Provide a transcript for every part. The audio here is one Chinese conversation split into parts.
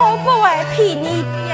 我不会骗你。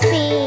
sí.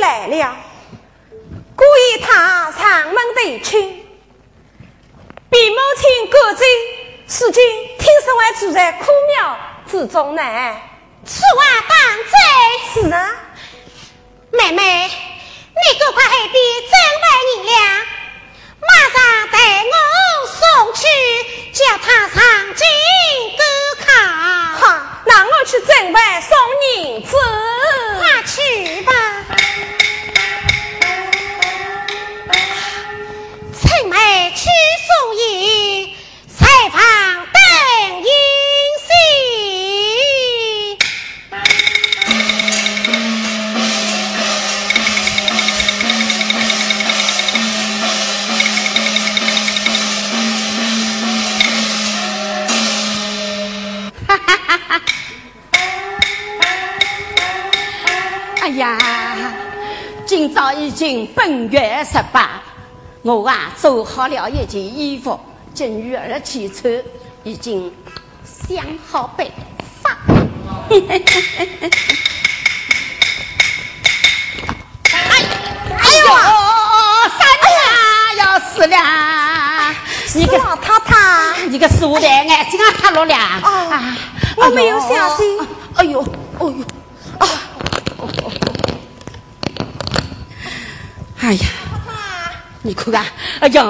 来了，故意他上门得亲，比母亲过罪，如今听说还住在苦庙之中呢。此话当真？是啊，妹妹，你赶快的准备银两，马上带我送去，叫他上京。那我去准备送银子。快去吧。趁妹去送银，今朝已经本月十八，我啊做好了一件衣服，叫女儿去穿，已经想好办法。哎 哎呦，要死了！你个老太太，你个傻蛋，眼睛啊落了啊我没有相信哎呦，哎呦，啊！哎呀，你看看，哎呀，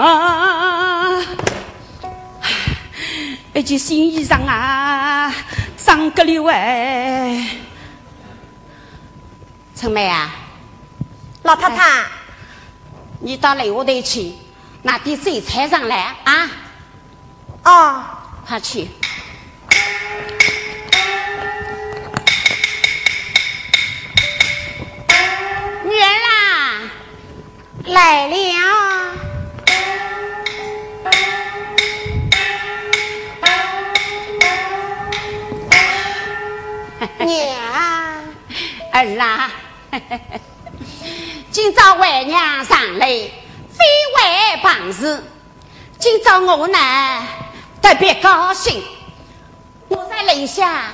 一件新衣裳啊，上个溜哎！春梅啊，老太太，你到楼下头去拿点水菜上来啊！哦，快去。来了，娘，儿啊，今朝为娘上来，非为办事。今朝我呢特别高兴，我在楼下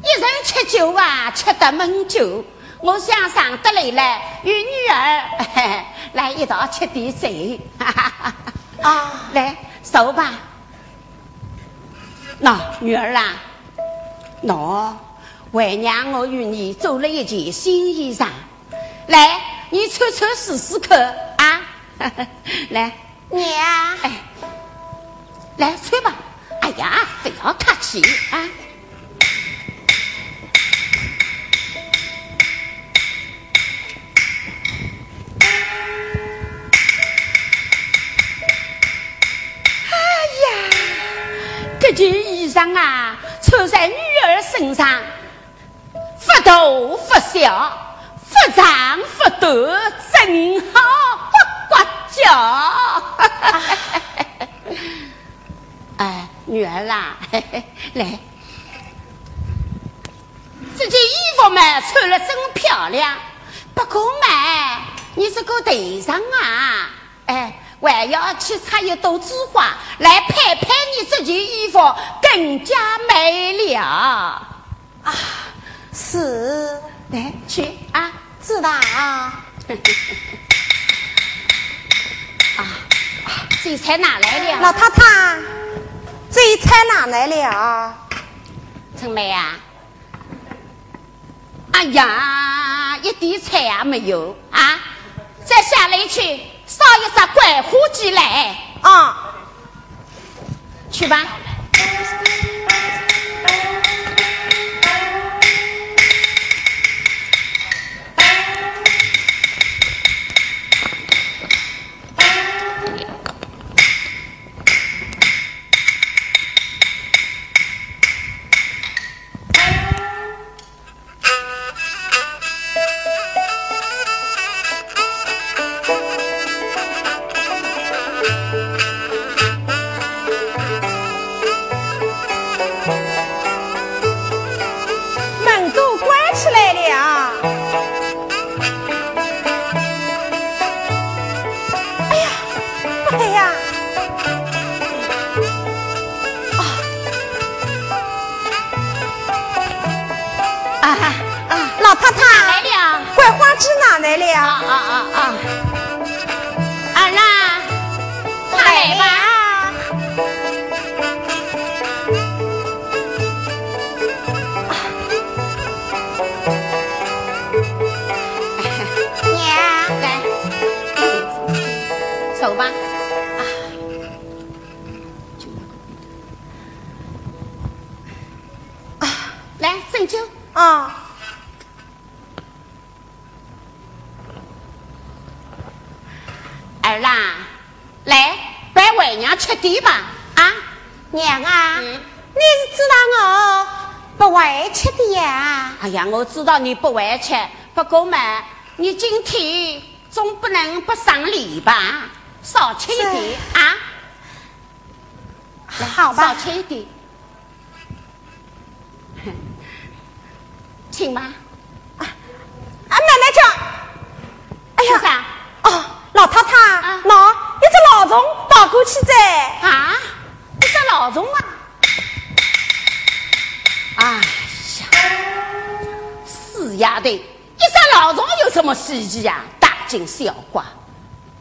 一人吃酒啊，吃得闷酒。我想上得来了，与女儿 来一道吃点酒。啊，来，走吧。那，女儿啊，喏，为娘我与你做了一件新衣裳，来，你穿穿试试看啊。来，娘，哎，来穿吧。哎呀，不要客气啊。件衣裳啊，穿在女儿身上，不大不小，不长不短，正好呱呱叫。哎，女儿啦，来，这件衣服嘛，穿了真漂亮。不过嘛，你这个头上啊，还要去插一朵枝花来拍拍你这件衣服，更加美了。啊，是，来去啊，知道啊，啊，这菜哪来了？老太太，这一菜哪来了？陈梅啊，哎呀，一点菜也没有啊！再下来去烧一只桂花鸡来，啊，去吧。哎呀，我知道你不会吃，不过嘛，你今天总不能不赏礼吧？少吃一点啊，好吧少，吃一点。请吧。啊，奶奶叫，哎呀？哦，老太太，啊喏，一只老虫跑过去在，啊，一只老虫啊！死丫头，一只老虫有什么稀奇呀？大惊小怪。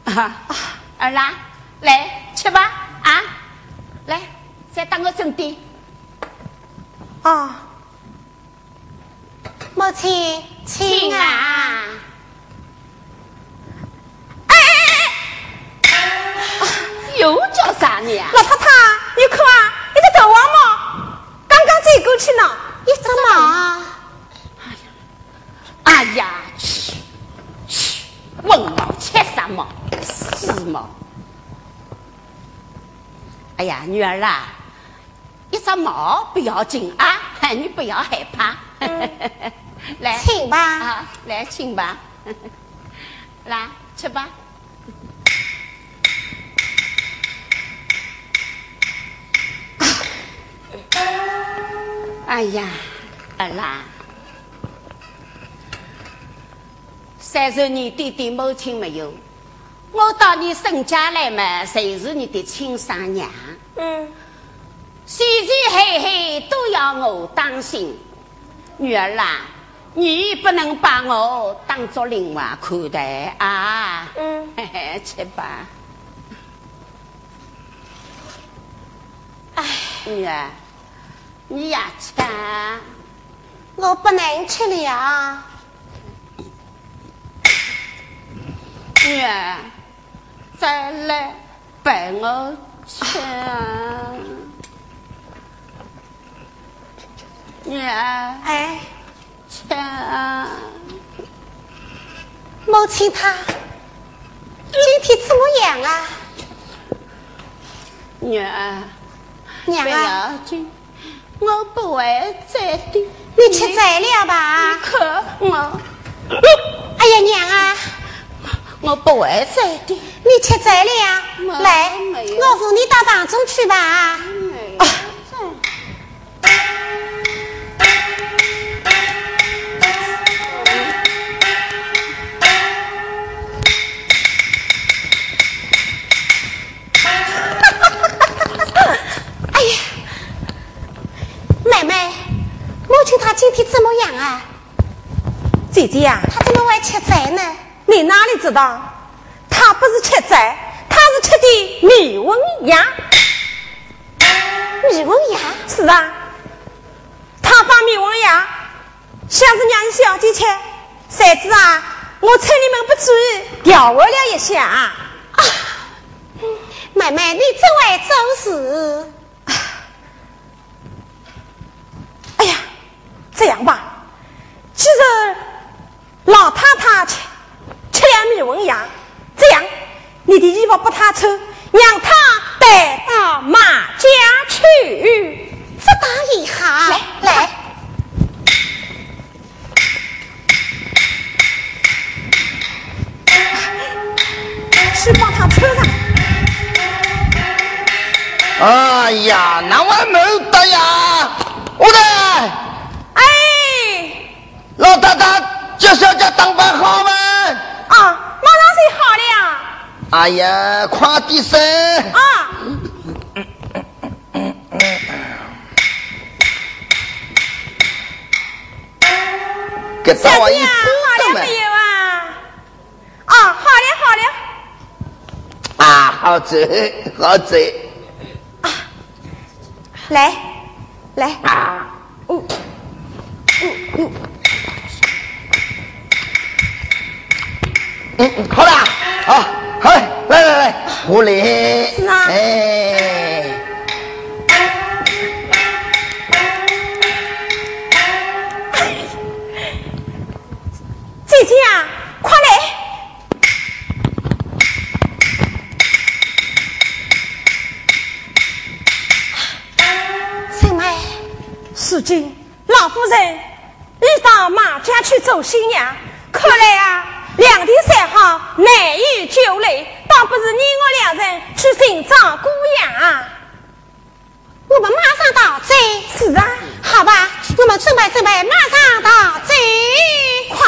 啊，儿郎，来吃吧，啊，来，再打个正点。啊，母亲，请啊！啊！哎哎哎，又叫啥呢？老太太，你看啊，一只大黄猫，刚刚走过去呢，一只毛，哎呀，去去，问毛吃啥毛？死毛！哎呀，女儿啊，一只毛不要紧啊，你不要害怕。来，请吧。啊，来请吧，来吃吧。哎呀，儿啦，三十年爹爹母亲没有，我到你沈家来嘛，谁是你的亲生娘？嗯，前前后后都要我当心，女儿啦，你不能把我当做另外看待啊！嗯，嘿嘿，吃吧。哎，女儿，你也吃啊。我不能吃了。女儿，再来陪我吃啊。女儿，哎，吃啊。母亲她今天怎么样啊？女儿，娘啊，要紧，我不会再的。你吃醉了吧？可我，哎呀，娘啊，我不会再的。你吃醉了，没来，我扶你到房中去吧。啊 哎呀，妹妹，母亲她今天怎么样啊？姐姐啊、她怎么会吃醉呢？你哪里知道？他不是吃斋，他是吃的米文羊。米文牙，是啊，他把米文羊想着让小姐吃，谁知啊，我趁你们不注意，调换了一下。啊妹妹你真会做事。哎呀，这样吧，既然老太太吃米这样你的衣服不他穿，让他带到马家去。这倒也好。来来，去帮他穿上。哎呀，那我没得呀！我的哎，老太太，这小姐当扮好吗？啊，马上就好了呀。哎呀，快点噻。啊，再见啊。啊，好了好了。啊，好走，好走。啊，来来。啊，嗯嗯。嗯，好了，好，好，来来来，我来。是啊哎，姐姐啊，快来！什么？如今老夫人已到马家去走新娘，快来啊，两地三好难以久类，倒不是你我两人去寻找姑娘。我们马上到这。是啊，好吧，我们准备准备，马上到这。快！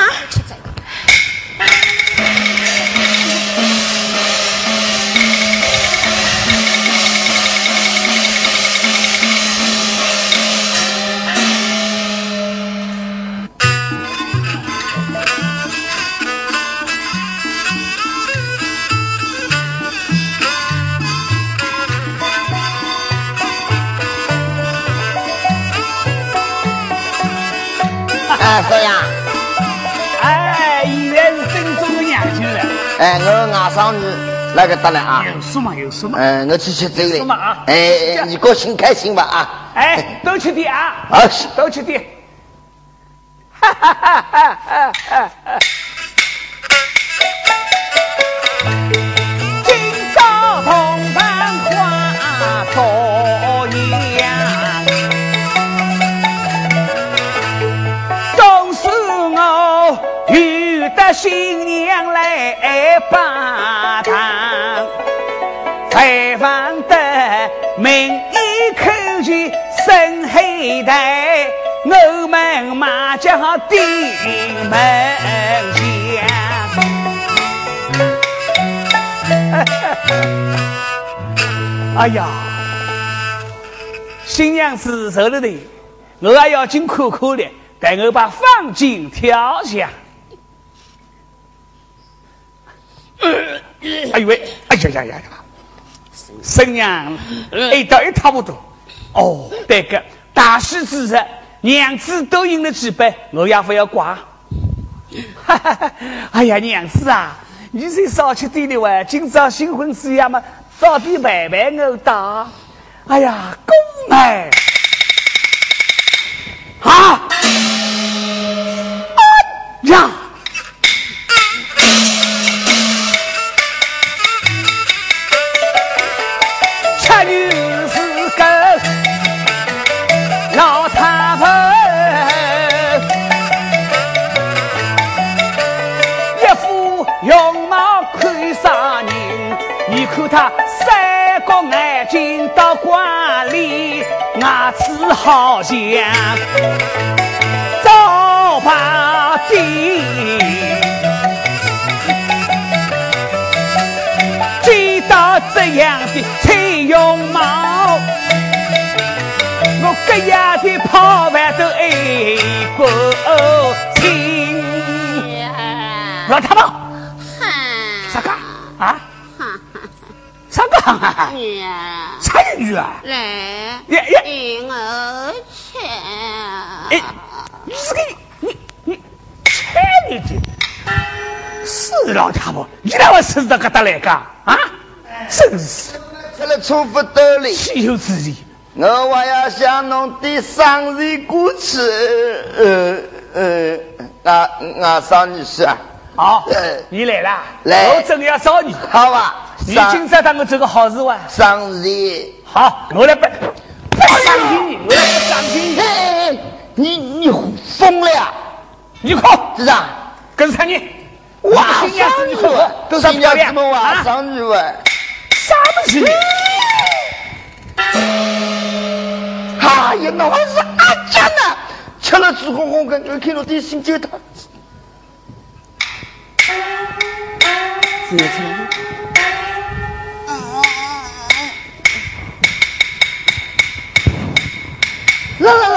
哎，少爷，哎，现在是正宗的娘舅了，哎，我外甥女那个得了啊。有数嘛有数嘛。嗯，我去吃粥是吗啊了。哎哎，你高兴开心吧啊！哎，多吃点啊，好，多吃点。哈哈哈哈哈哈！新娘来拜堂。采访的名医口诀深黑带，我们马家顶门前。哎呀，新娘子走了的，我还要进可可的，待我把放进跳下。哎呦喂，哎呀呀呀呀！生娘味道一塌糊涂。哦，对个，大喜之日，娘子都饮了几杯，我也不要挂。哈哈！哎呀，娘子啊，你这少吃点的哇！今朝新婚之夜嘛，早点陪陪我打。哎呀，公哎！啊！呀！三角眼睛到瓜里，牙齿好像早把地。见到这样的彩容貌，我隔夜的泡饭都爱过亲。老太婆，啥个啊？啥个啊？啥人语啊？来，呀呀！给我吃。哎，你这个你你猜你的，是老太婆，你那我吃到搿搭来个啊？真是吃了错不得了，岂有此理！我还要向侬的生日过去。呃呃，俺俺少女婿啊，好呃，你来了，来我正要找你。好吧？你生今朝当我做个好事哇？生日，好，我来不不伤心你，我来不伤心你。你你疯了呀？你看，是吧？跟上你，哇，新娘子，你看我多少新漂亮娘子们娃啊？生日哇！啥东西？哎呀，那还是阿家呢，吃了猪红红，感觉看到的心就疼。来来来，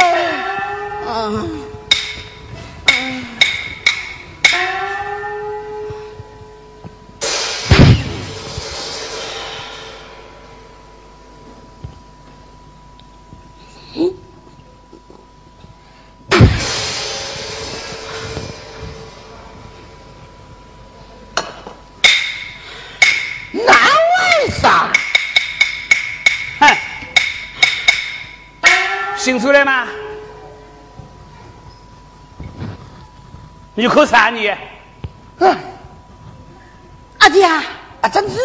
你可啥你？阿弟啊，啊，真是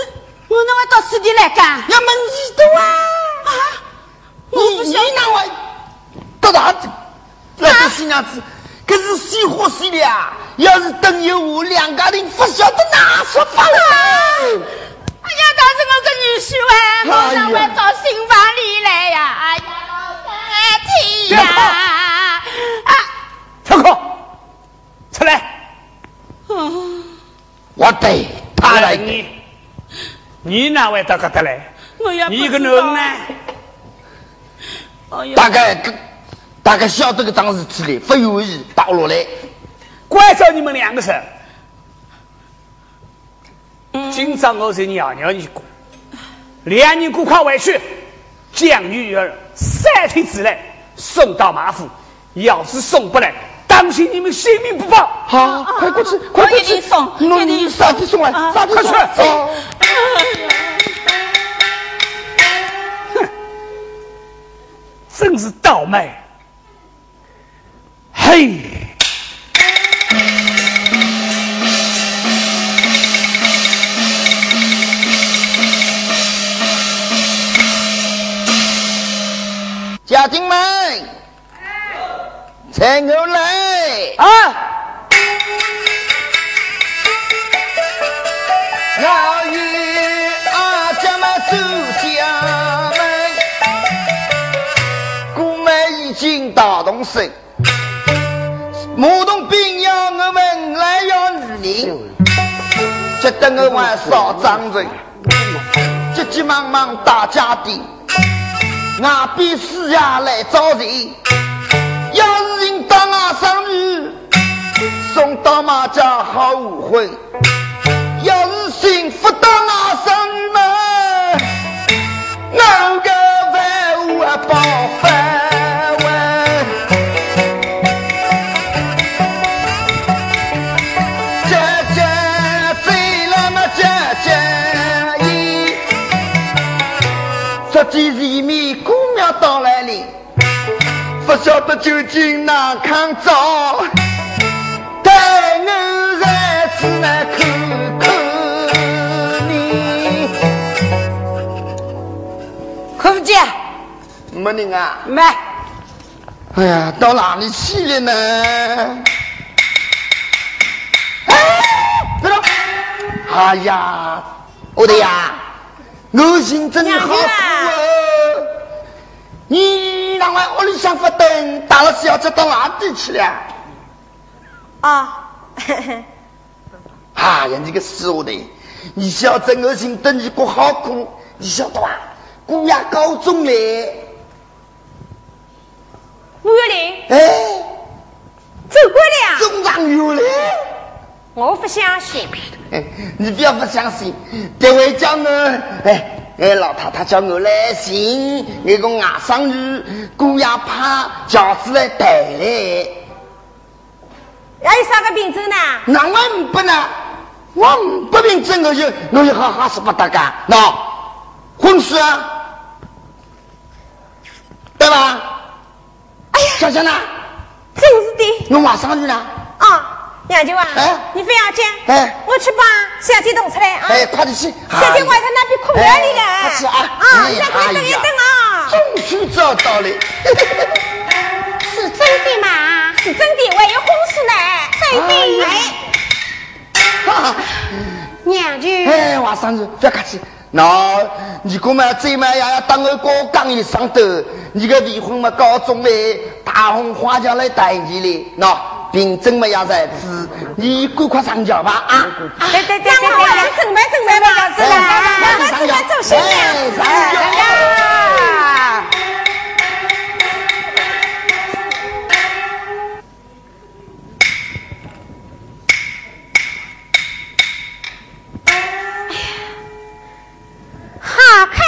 我那会到此地来干？要么你的啊！啊，你你哪会到哪子？那个新娘子可是喜欢死的啊！要是等有我两家人不晓得哪说法了。哎呀，但是我个女婿啊，我哪会到新房里来呀？哎呀，老三天呀！啊，小可，出来！我对他来，你，你哪会到搿搭来？我也不你一个人呢？大概大概晓得个桩事体嘞，不愿意倒落来。怪着你们两个人。今朝我是娘娘一过，两人赶快回去，将女儿三天之内送到马府。要是送不来，当心你们性命不保。好，快过去，快过去送弄一定你啥子送来？啥子送快去哼。真是倒霉！嘿，家丁们，菜牛来。啊，我与阿姐们走家门，姑妈已经大动身，马桶边要我们来要女人，觉得我还少张人，急急忙忙打家的，外边四爷来找人，要是打麻将好无婚。要是幸福到外甥女们，我个万物啊报翻问。姐姐醉了嘛姐姐意，这既是一面姑娘到来临，不晓得究竟哪看早。来看看你。可姐，没人啊！没，哎呀，到哪里去了呢？哎，别动！哎呀，我的呀，我心真好苦哦！你让我屋里向发灯，打了小姐到哪里去了？啊，哎呀，你个死我的！你晓得我心等你过好苦，你晓得吧？姑爷高中嘞，吴月玲哎，走过了，中上有嘞。我不相信。哎你不要不相信，这位叫我，哎哎，老太太叫我来寻那个外甥女，姑爷怕轿子来带嘞，还有啥个病症呢？那我不呢，我不凭真我就我就好好是不得干，喏，婚事啊，对吧？哎呀，想想呢，真是的我马上去呢？啊！杨九啊，哎你非要讲，哎我去把小姐弄出来啊！哎，快点去，小姐外头那边空院里了，哎快去啊！啊，哎让快等一等啊！终于找到了。是真的吗？是真的，还有婚事呢，真的。哈 娘舅，哎，外甥子，不要客气。那你哥嘛，最嘛也要当我哥讲一声的。你个离婚嘛，高中嘞，大红花轿来带你嘞。那病症嘛也在治，你赶快上轿吧啊！对对对对对，准备准备吧，是吧？我们准备走新哎娘。上轿好开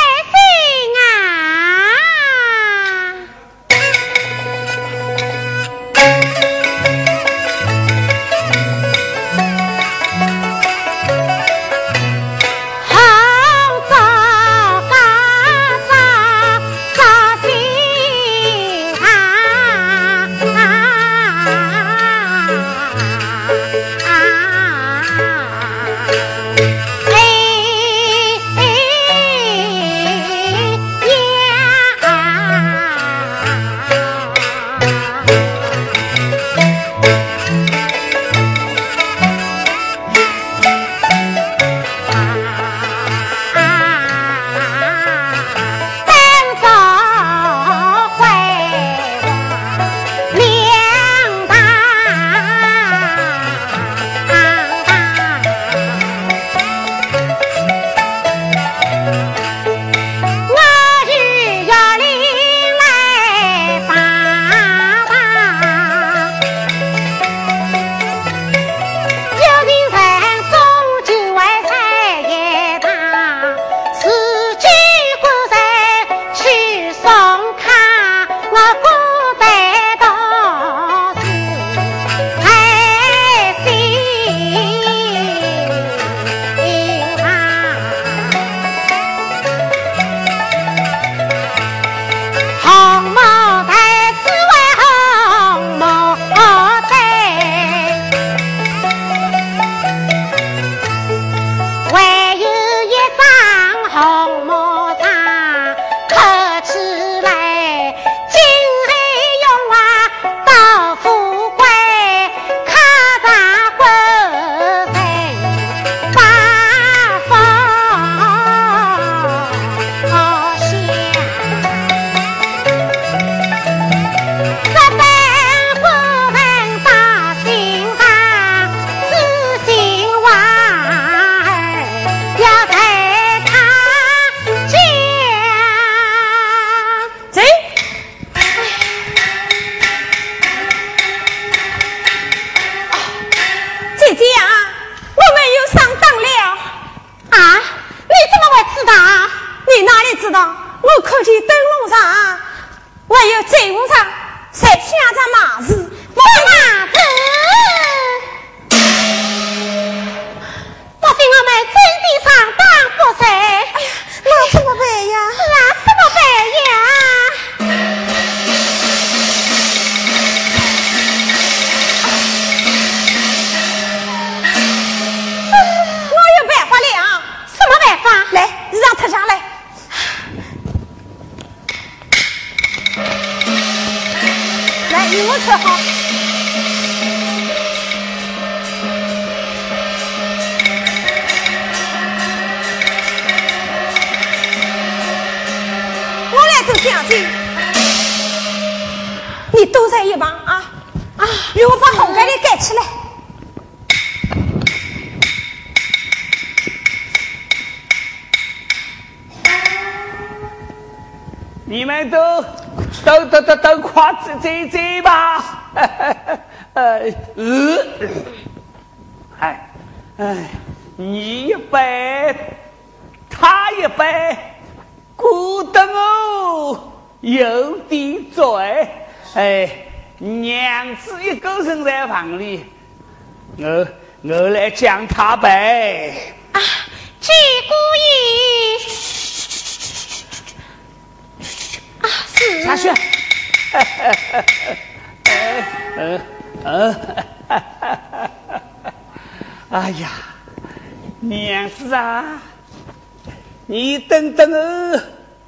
这这这吧，呃 呃，哎哎，你一杯，他一杯，有点醉。哎，娘子一个人在房里，我我来将他杯。啊，鞠姑姨。下去。嗯嗯，哎呀，娘子啊，你等等我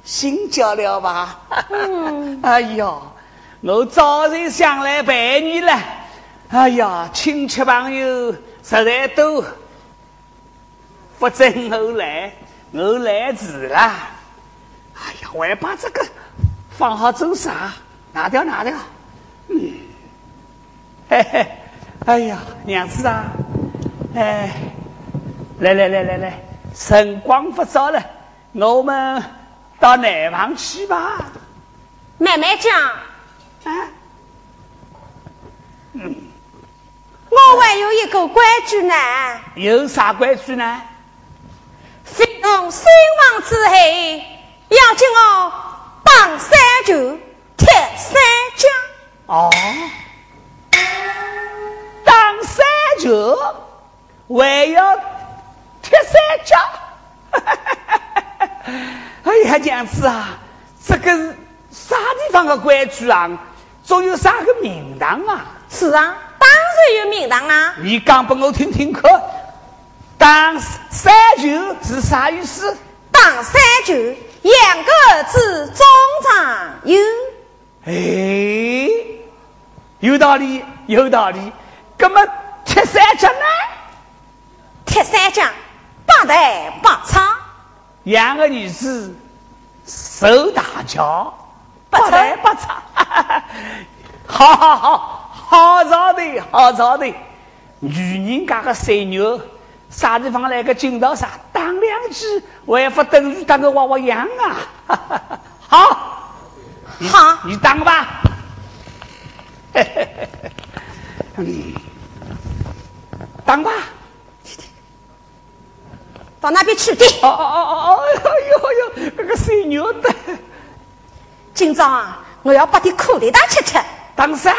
心焦了吧？哎呀，我早就想来陪你了。哎呀，亲戚朋友实在多，不准我来，我来迟了。哎呀，我要把这个。放好做啥？拿掉拿掉。嗯，嘿嘿，哎呀，娘子啊，哎，来来来来来，辰光不早了，我们到南房去吧。慢慢讲。啊。嗯。我还有一个规矩呢。有啥规矩呢？非从身亡之后，要叫我。当三九铁三角哦，当三九还要铁三角，哎呀，娘子啊，这个是啥地方的规矩啊？总有啥个名堂啊？是啊，当然有名堂啊！你讲给我听听看，当三九是啥意思？当三九。两个字中长有，哎，有道理，有道理。那么铁三角呢？铁三角八代八长，两个女子受大教，八抬八长。好 好好，好造的，好造的。女人家的水牛。啥地方来个金刀啥？打两句，还不等于当个娃娃样啊！好，好，你当吧。嗯，当吧。到那边去的。哦哦哦哦！哎呦呦，这个水牛的。今朝啊，我要把你苦力大吃吃。当啥？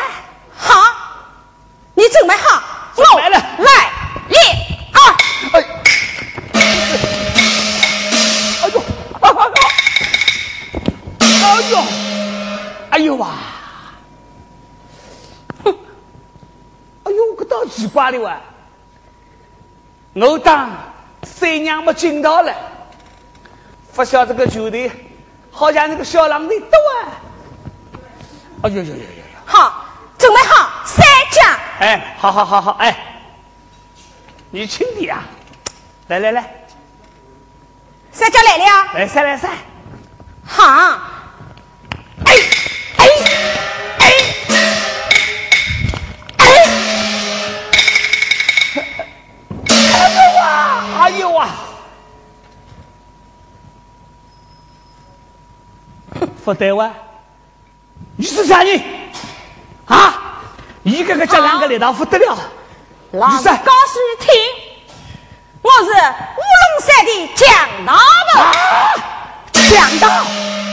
怪了哇！我当三娘没惊到了，不晓这个球队好像那个小狼的多啊！哎呦呦呦呦！好，准备好，三将。哎，好好好好，哎。你轻点啊！来来来，三将来了，来三来三，好，不对哇！你是啥人？啊！一个个叫两个来到不得了。老子告诉你听，我是乌龙山的强盗的，强盗，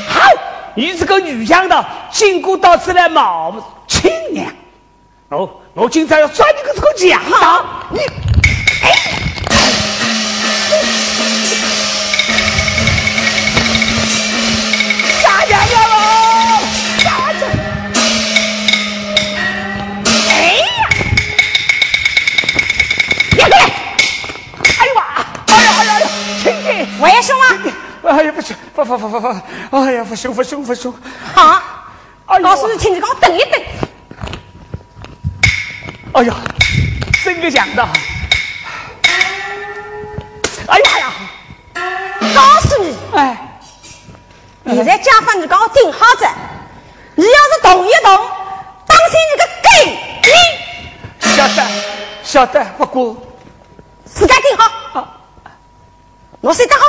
好。你这个女强盗，经过到此来冒亲娘。哦，我今朝要抓你个这个强盗，你，下娘娘喽，下着，哎呀，哎呀妈，哎呀哎呀哎呀，亲亲，我也凶啊！哎呀不行，不不不不不，哎呀不凶不凶不凶，好，哎呦告诉你，请你给我等一等。哎呀，真个强盗！哎呀呀，告诉你，现在家房你给我听好着，你要是动一动，当心你个狗你晓得晓得，不过自家听好。啊，我睡得好，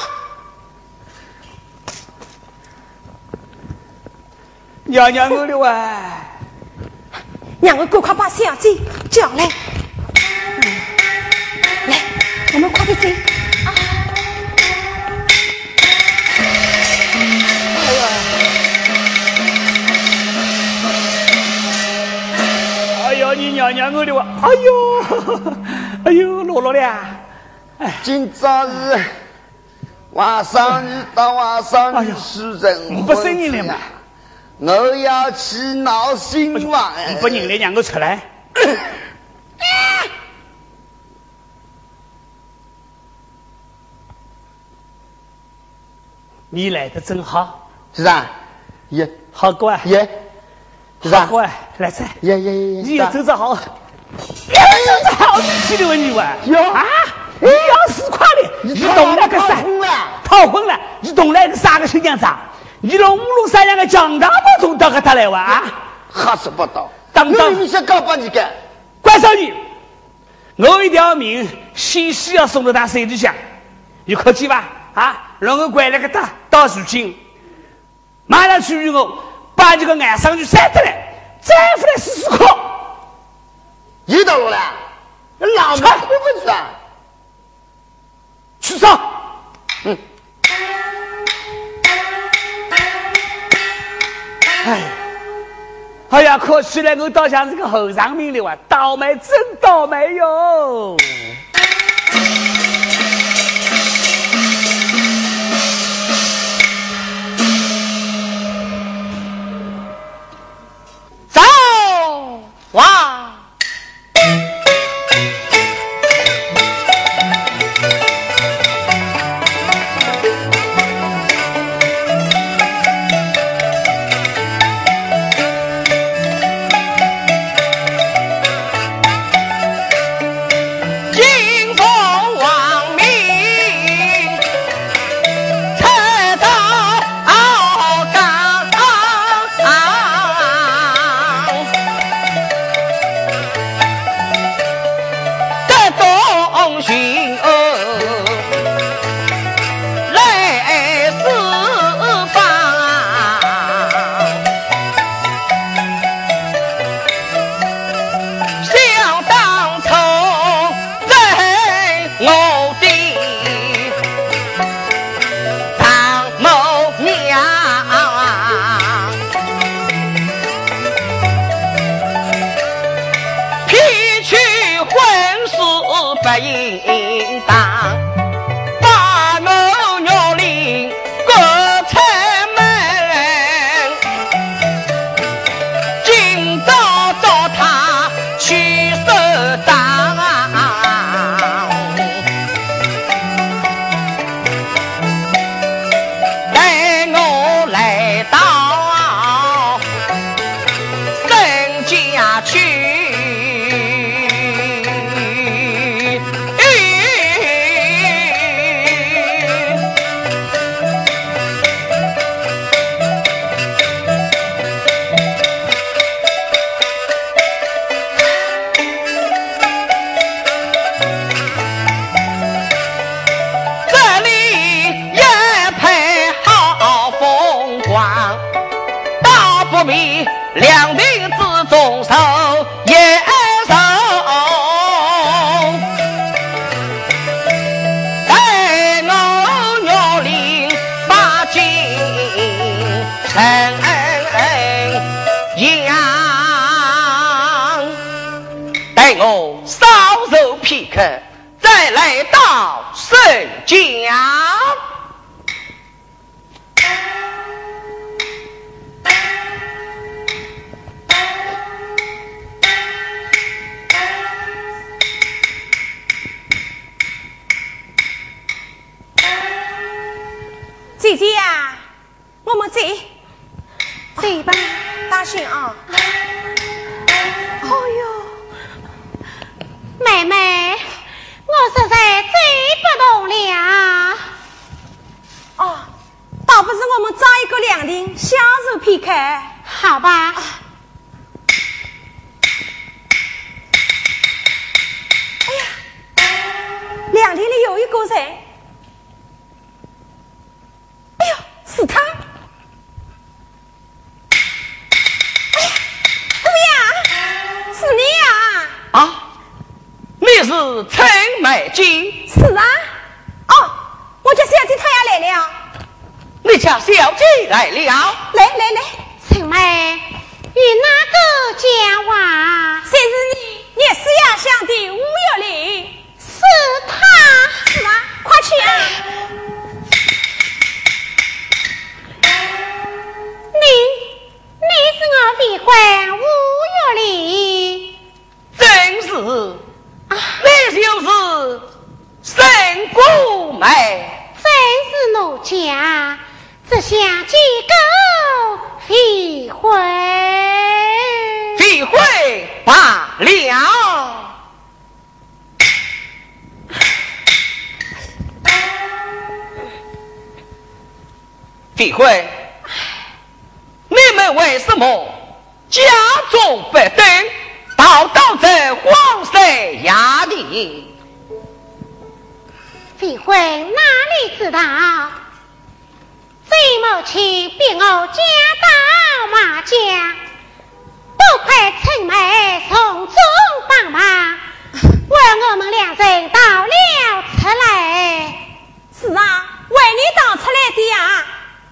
娘娘我了啊！让我赶快把小姐叫来。来，我们快点走。娘娘我的话！哎呦，哎呦，落落了，今朝是晚上日到晚上日是人不生人了嘛？我要去闹新房。不认来让我出来。你来的真好，是啊，耶好乖，耶，是啊，好乖，来噻，耶耶耶你耶，要走着好，你要走着好，你的问你哇？哟。啊，你要死快的，你懂那个啥？昏了，逃婚了，你懂那个啥个新娘子啊？你让五路三两个强大不中到和他来玩啊？吓死不到。当当。我你想搞把你干？关少你，我一条命先须要送到他手里向，你客气吧？啊，让我关了个大到如今，马上去与我把这个岸上去删得来，再回来试试看。一道路了，老子会不去啊？去上。嗯。哎，哎呀，可惜了，我倒像是个后上命的哇！倒霉，真倒霉哟！哇！一个凉亭享受片刻，好吧。哎来了？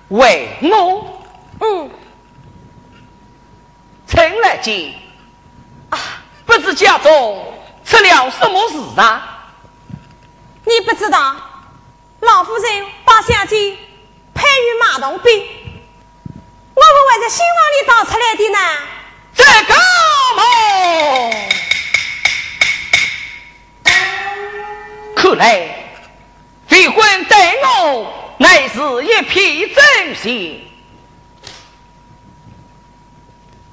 为我？嗯。陈来见，啊，不知家中出了什么事啊？你不知道，老夫人把小姐配于马童兵，我们还在新房里逃出来的呢。这个么？看来废婚对我乃是一片真心。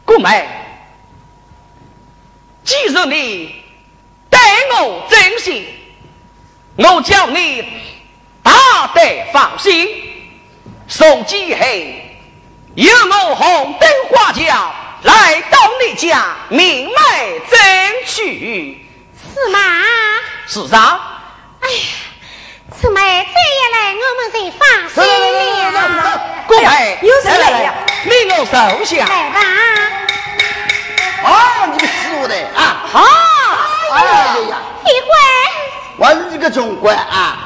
姑妹，既然你对我真心，我叫你大胆放心。送几黑，由我红灯花轿来到你家，明媒争娶。是吗？是啊。哎呀，此妹这一来，我们就放心了。姑妹，有谁来呀？你我手下。来吧。啊，你个死的啊！好！哎呀呀！李官，我是你个总管啊！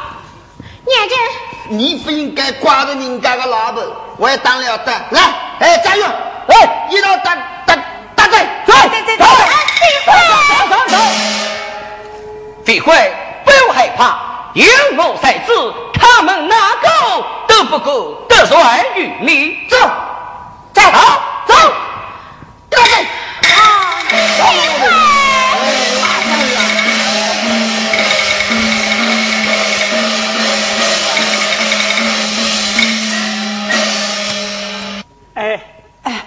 你不应该挂着人家的老婆，我也当了的。来，哎，加油！哎，一道打打打针，走走走走！走走走！李慧，不要害怕，有我在此，他们哪个都不够得罪于你。走，走，走，打针。哎哎，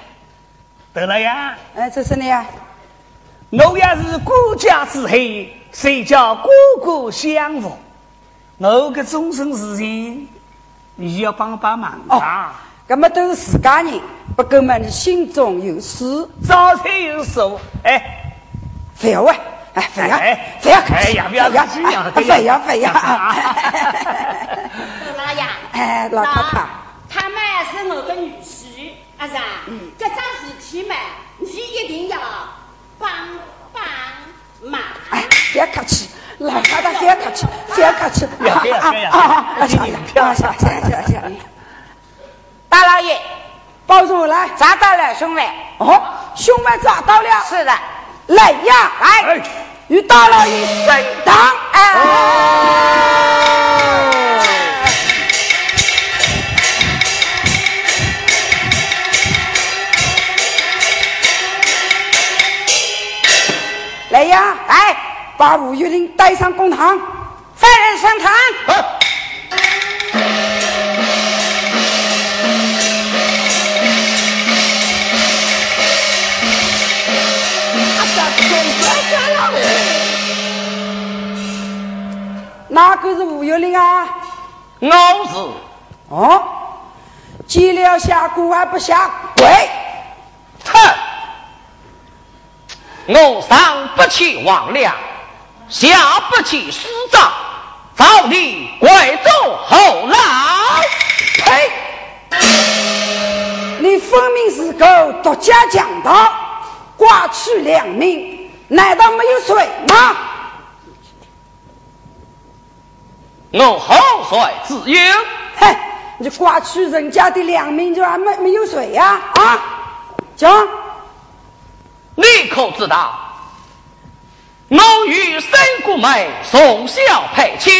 得了呀！哎，这是你呀！我也是孤家之后，谁叫哥哥相扶？我个终身事情，你要帮帮忙啊！那么都是自家人，不过嘛，你心中有数，早才有数。哎，不要问，哎，不要，不要客气，不要客气，不要，不要。老爷，哎，老太太，他们是我的女婿，阿是嗯，这桩事体嘛，你一定要帮帮忙。哎，别客气，老太太别客气，别客气。别别别，啊啊！行行行行行。大老爷，保重来，抓到了兄弟。哦，兄弟抓到了。是的，来呀，来，与大老爷升堂。哎。把吴玉林带上公堂。犯人上堂。哪个是吴玉林啊？我是。哦，见了下跪还不下跪？哼！我上不起王梁，下不起师长，早你拐走后来。呸！你分明是个独家强盗，挂取良民，难道没有罪吗？我何罪之有？嘿！你挂取人家的良民，就还没没有罪呀？啊？讲。你可知道，我与三姑妹从小配亲，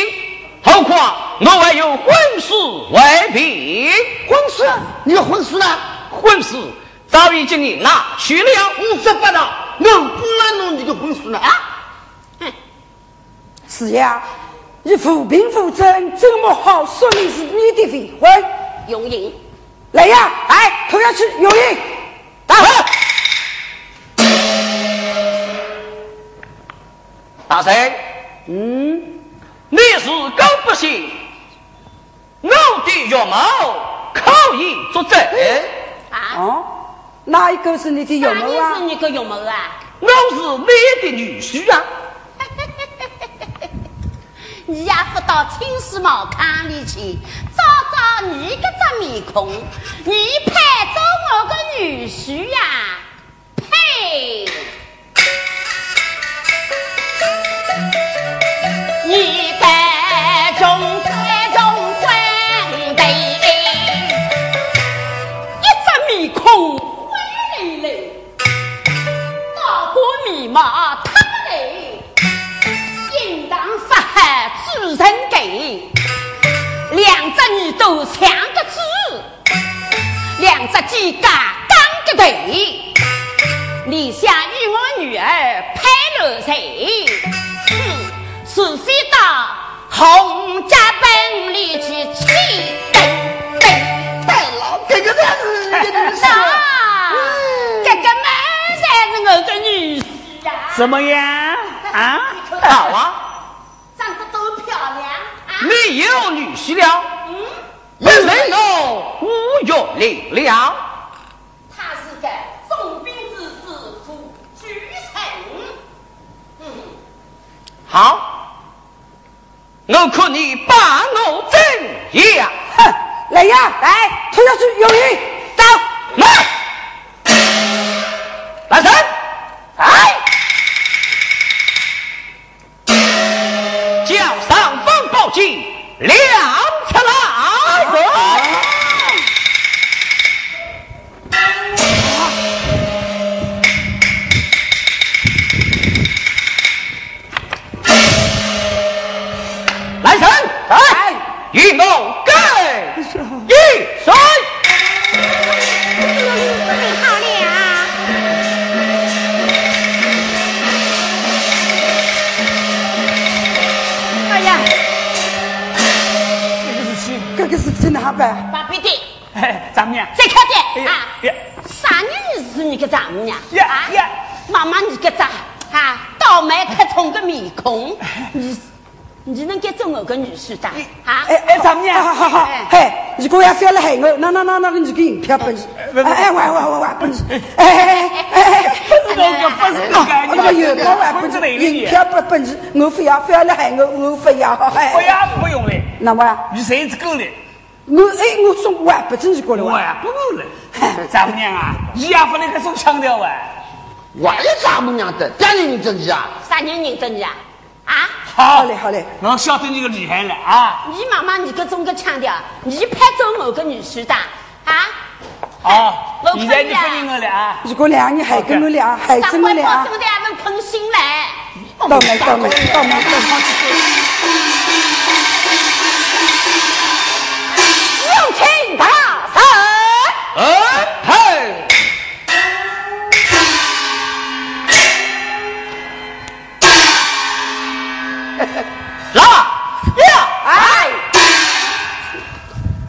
何况我还有婚事未毕。婚事？你的婚事呢？婚事早已经你拿去了。五十八道，我不能弄你的婚事呢啊！哼！是呀，你扶贫扶正，怎么好说你是你的未婚？永英，来呀，来，拖下去，永英，打。大神，嗯，你是狗不信，我的岳母可以作证。啊？哦，哪一个是你的岳母啊？是你的岳母啊？我是你的女婿啊！你也不到青石茅坑里去找找你个只面孔，你配做我的女婿呀？呸！你该中在中官的，一只面孔灰累累，大过面貌他不来，应当发黑主人给，两只耳朵像个猪，两只鸡嘎刚个腿，你想与我女儿配了谁？哼！除非到洪家本里去起登登登了，这个才是你的女婿。这个门才是我的女婿呀！怎么样啊？好啊，长得多漂亮啊！你有女婿了，嗯，本人我无岳林了。他是个重兵之子，夫居臣。嗯，好。我看你把我怎样？哼！来呀，来，推下去，有鱼，走，来，来人，来，叫上峰报警，亮出来。来与我跟一水。好了，哎呀，这个事情，这个事情哪办？把别的哎，丈母娘，再看点啊呀！啥人是你个丈母娘？呀啊呀！妈妈，你个咋啊？倒霉可冲个面孔，你你能给做我个女婿的啊？哎哎丈母娘好好好，嘿，如果要非要来害我，那那那那个你个银票本事，哎哎，喂喂喂喂，本事，哎哎哎哎，不是我个，不是我个，那个有高万本事，不是哪银票不本事，我非要非要来害我，我非要，哎，不要不用嘞，那么呀，你谁子够了？我哎，我送万不真是过来哇，我呀不够了，丈母娘啊，你也不能个送腔调啊！我有丈母娘的，当然认得你啊！啥人认得你啊？啊？好嘞好嘞，我晓得你个厉害了啊！你妈妈你个种个腔调，你配做我个女婿的啊？哦我，现在你不认我了啊？如果两个人还跟我俩，还咱真我俩会保证，的还能碰心来。倒霉倒霉倒霉！有请大圣。哎嘿，来呀！哎，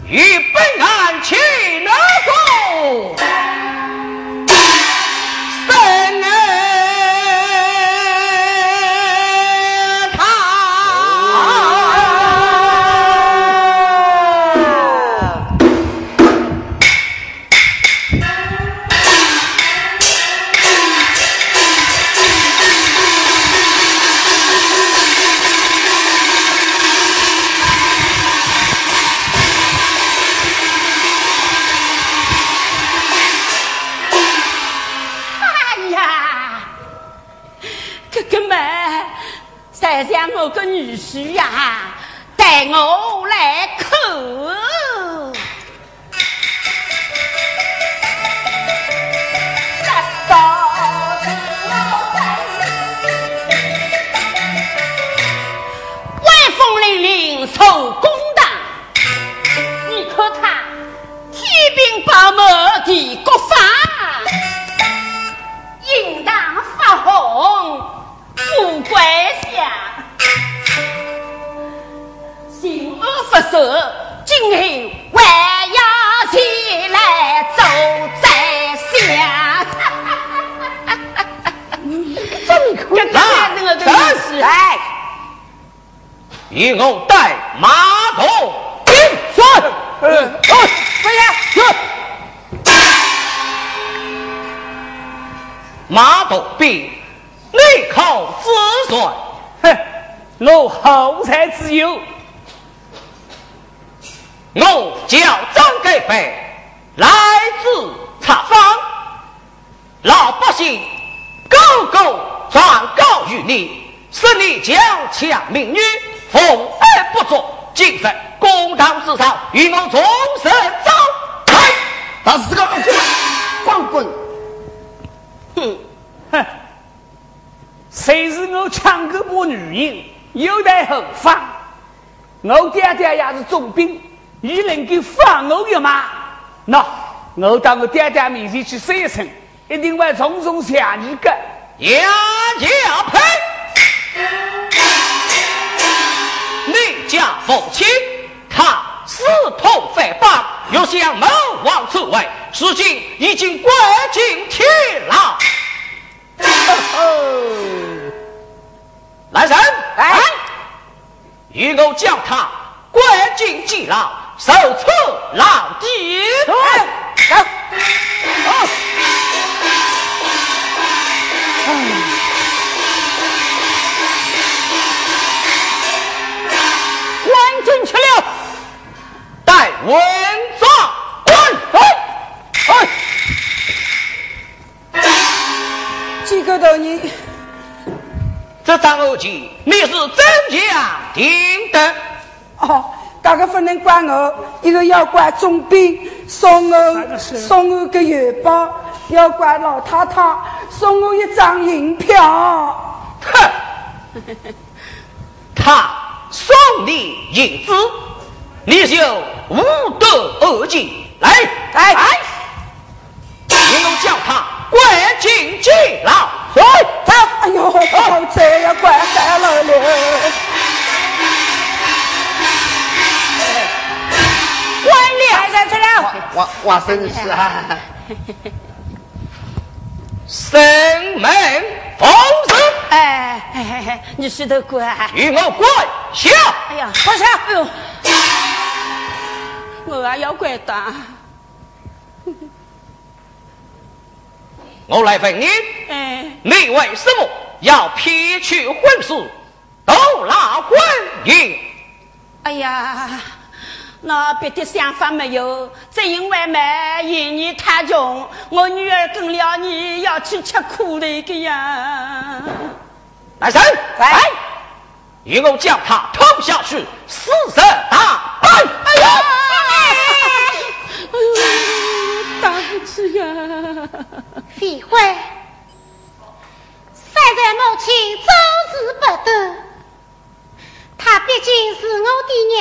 与本案带我到我爹爹面前去说一声，一定会重重谢你个。杨家培，你家父亲他私通诽谤，又想谋王篡位，如今已经关进天牢。来人，来，与我将他关进监牢，受处牢底。走，走。关进去了。待文状滚！哎，几个头你这张欧记你是怎样听的？哦，大家不能怪我，一个要怪总兵送我送我个月包，要怪老太太送我一张银票。哼，他送你银子，你就无德而进。来来来，你要将他关进监牢。走，走。哎呦，好这要怪坏了了。关了，来。我我生是啊，生门奉旨，哎哎哎哎，你是头乖。与我跪下。哎呀，快下！哎呦，我也要跪的。我来问你，哎，你为什么要撇去婚事，都拉婚姻？哎呀，那别的想法没有，只因为嘛，嫌你太穷，我女儿跟了你要去吃苦的个呀。来人，来，与我将他拖下去，死神大办。哎呦！哎呦，打不起呀！废话，虽然母亲走之不得。她毕竟是我的娘，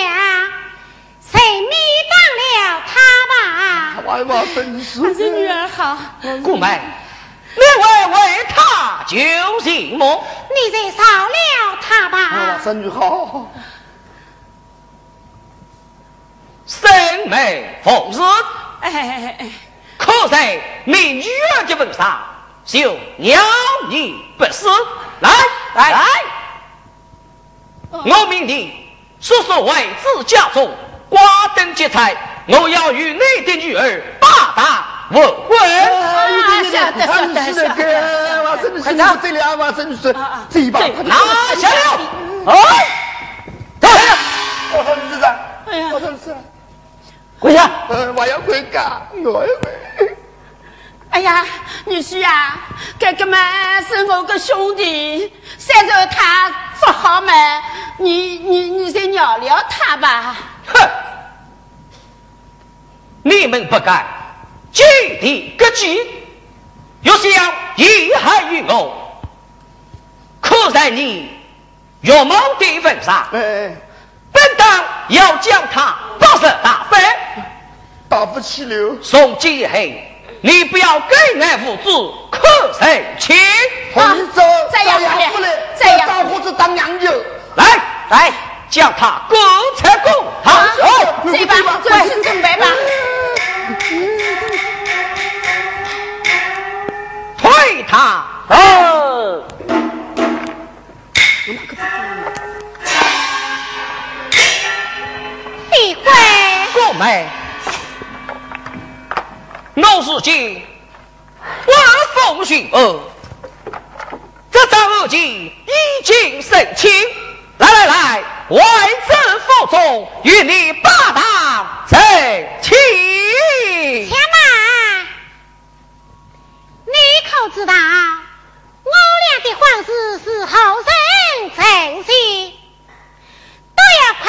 谁免当了他吧？外妈真是，还是女儿好。姑妹，你为为他救心么？你再饶了他吧。啊，孙女好，生妹奉旨，哎哎哎哎，可在你女儿的份上，就鸟你不死。来来来，我命你速速为子家中瓜灯结彩，我要与你的女儿大大问婚。晓得晓得晓得。我真是我这俩我真是这一把拿下了！哎，走！我说你是啥？哎呀我说是，跪下！呃，我要回家，我要回。哎呀，女婿啊，这个嘛是我个兄弟，虽然他不好嘛，你你你再饶了他吧。哼！你们不该据地割据，又想贻害于我，可在你岳母的份上，哎，本当要将他包拾大分。打不起了，送几黑，你不要给俺父子可谁情？同你走，再养养不来，再养当伙子当娘舅。来来，叫他各拆公堂走。这把准是准备吧。推他走。李贵，姑妹，我是今晚风寻儿，这张恶计已经审清。来来来，外子府中与你把党成亲。你可知道我俩的婚事是后人成亲，都要亏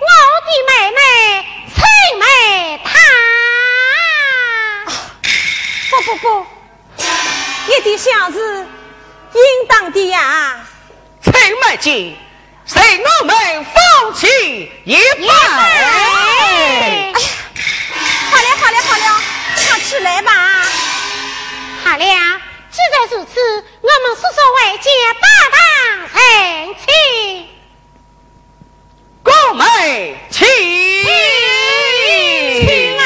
我的妹妹青梅她。不不不，你的小事应当的呀。陈美金，随我们放弃一半。哎呀，好了好了好了，快起来吧。好了，既然如此，我们说速回家大堂陈亲。宫妹，亲啊！